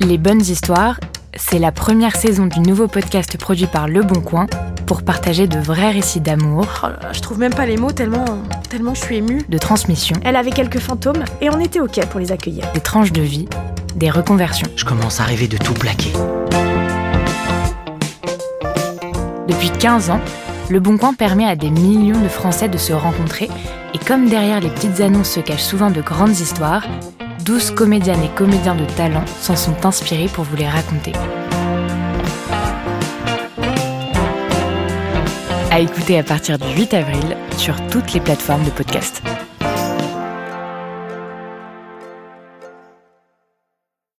Les bonnes histoires, c'est la première saison du nouveau podcast produit par Le Bon Coin pour partager de vrais récits d'amour, Oh là là, je trouve même pas les mots tellement, tellement je suis émue. de transmission, Elle avait quelques fantômes et on était ok pour les accueillir. des tranches de vie, des reconversions. Je commence à rêver de tout plaquer. Depuis 15 ans, Le Bon Coin permet à des millions de Français de se rencontrer et comme derrière les petites annonces se cachent souvent de grandes histoires, 12 comédiennes et comédiens de talent s'en sont inspirés pour vous les raconter. À écouter à partir du 8 avril sur toutes les plateformes de podcast.